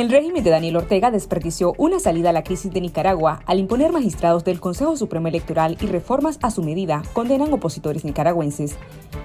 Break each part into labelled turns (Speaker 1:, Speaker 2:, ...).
Speaker 1: El régimen de Daniel Ortega desperdició una salida a la crisis de Nicaragua al imponer magistrados del Consejo Supremo Electoral y reformas a su medida, condenan opositores nicaragüenses.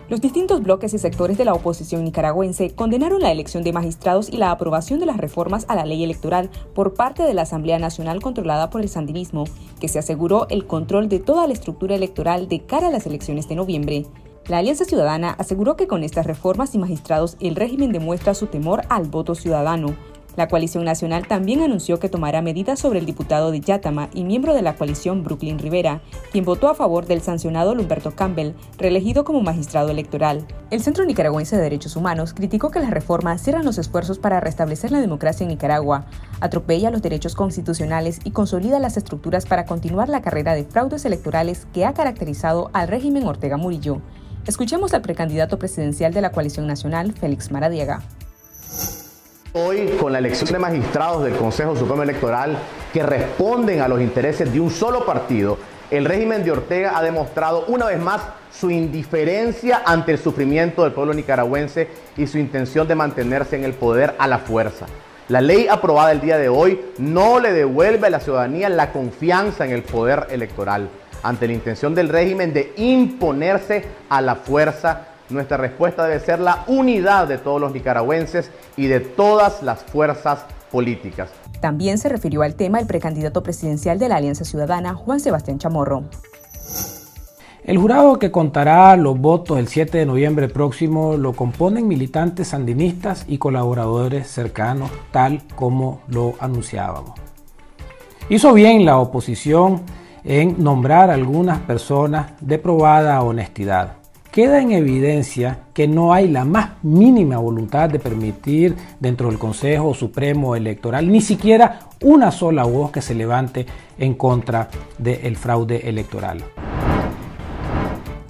Speaker 1: Los distintos bloques y sectores de la oposición nicaragüense condenaron la elección de magistrados y la aprobación de las reformas a la ley electoral por parte de la Asamblea Nacional controlada por el sandinismo, que se aseguró el control de toda la estructura electoral de cara a las elecciones de noviembre. La Alianza Ciudadana aseguró que con estas reformas y magistrados el régimen demuestra su temor al voto ciudadano, la coalición nacional también anunció que tomará medidas sobre el diputado de Yatama y miembro de la coalición Brooklyn Rivera, quien votó a favor del sancionado Lumberto Campbell, reelegido como magistrado electoral. El Centro Nicaragüense de Derechos Humanos criticó que las reformas cierran los esfuerzos para restablecer la democracia en Nicaragua, atropella los derechos constitucionales y consolida las estructuras para continuar la carrera de fraudes electorales que ha caracterizado al régimen Ortega Murillo. Escuchemos al precandidato presidencial de la coalición nacional, Félix Maradiega.
Speaker 2: Hoy, con la elección de magistrados del Consejo Supremo Electoral que responden a los intereses de un solo partido, el régimen de Ortega ha demostrado una vez más su indiferencia ante el sufrimiento del pueblo nicaragüense y su intención de mantenerse en el poder a la fuerza. La ley aprobada el día de hoy no le devuelve a la ciudadanía la confianza en el poder electoral ante la intención del régimen de imponerse a la fuerza nuestra respuesta debe ser la unidad de todos los nicaragüenses y de todas las fuerzas políticas.
Speaker 1: También se refirió al tema el precandidato presidencial de la Alianza Ciudadana, Juan Sebastián Chamorro.
Speaker 3: El jurado que contará los votos el 7 de noviembre próximo lo componen militantes sandinistas y colaboradores cercanos, tal como lo anunciábamos. Hizo bien la oposición en nombrar algunas personas de probada honestidad queda en evidencia que no hay la más mínima voluntad de permitir dentro del Consejo Supremo Electoral ni siquiera una sola voz que se levante en contra del fraude electoral.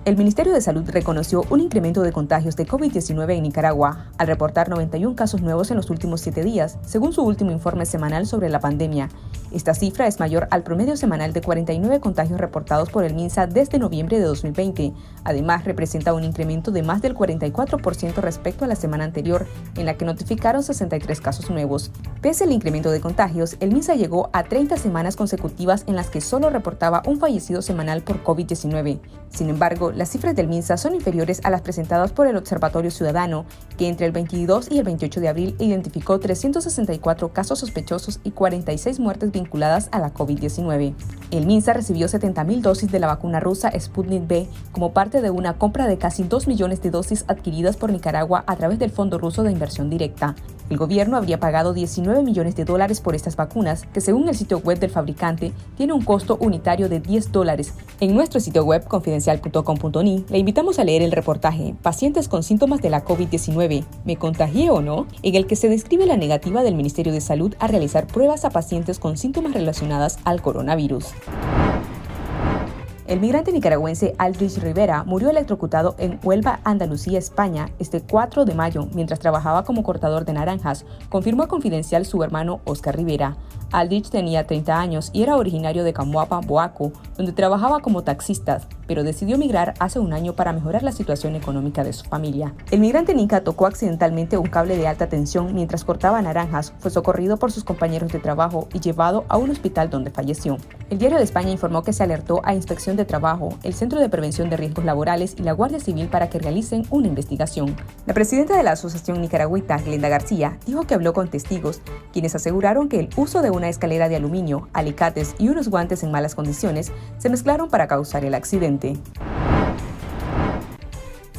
Speaker 1: El Ministerio de Salud reconoció un incremento de contagios de COVID-19 en Nicaragua, al reportar 91 casos nuevos en los últimos siete días, según su último informe semanal sobre la pandemia, esta cifra es mayor al promedio semanal de 49 contagios reportados por el MINSA desde noviembre de 2020. Además, representa un incremento de más del 44% respecto a la semana anterior, en la que notificaron 63 casos nuevos. Pese al incremento de contagios, el MINSA llegó a 30 semanas consecutivas en las que solo reportaba un fallecido semanal por COVID-19. Sin embargo, las cifras del MINSA son inferiores a las presentadas por el Observatorio Ciudadano, que entre el 22 y el 28 de abril identificó 364 casos sospechosos y 46 muertes vinculadas a la COVID-19. El MINSA recibió 70.000 dosis de la vacuna rusa Sputnik V como parte de una compra de casi 2 millones de dosis adquiridas por Nicaragua a través del Fondo Ruso de Inversión Directa. El gobierno habría pagado 19 millones de dólares por estas vacunas, que según el sitio web del fabricante, tiene un costo unitario de 10 dólares. En nuestro sitio web confidencial.com.ni le invitamos a leer el reportaje Pacientes con síntomas de la COVID-19, ¿me contagié o no?, en el que se describe la negativa del Ministerio de Salud a realizar pruebas a pacientes con síntomas relacionadas al coronavirus. El migrante nicaragüense Aldrich Rivera murió electrocutado en Huelva, Andalucía, España, este 4 de mayo, mientras trabajaba como cortador de naranjas, confirmó Confidencial su hermano Oscar Rivera. Aldrich tenía 30 años y era originario de Camuapa, Boaco, donde trabajaba como taxista, pero decidió migrar hace un año para mejorar la situación económica de su familia. El migrante Nica tocó accidentalmente un cable de alta tensión mientras cortaba naranjas, fue socorrido por sus compañeros de trabajo y llevado a un hospital donde falleció. El Diario de España informó que se alertó a Inspección de Trabajo, el Centro de Prevención de Riesgos Laborales y la Guardia Civil para que realicen una investigación. La presidenta de la Asociación Nicaragüita, Glenda García, dijo que habló con testigos, quienes aseguraron que el uso de una escalera de aluminio, alicates y unos guantes en malas condiciones se mezclaron para causar el accidente.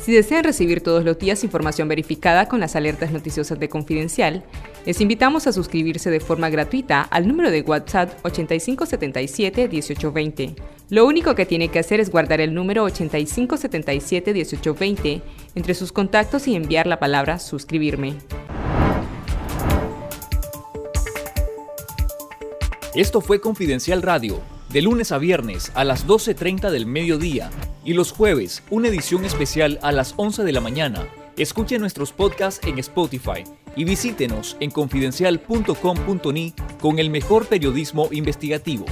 Speaker 4: Si desean recibir todos los días información verificada con las alertas noticiosas de Confidencial, les invitamos a suscribirse de forma gratuita al número de WhatsApp 8577-1820. Lo único que tiene que hacer es guardar el número 8577-1820 entre sus contactos y enviar la palabra suscribirme.
Speaker 5: Esto fue Confidencial Radio, de lunes a viernes a las 12.30 del mediodía y los jueves una edición especial a las 11 de la mañana. Escuche nuestros podcasts en Spotify y visítenos en confidencial.com.ni con el mejor periodismo investigativo.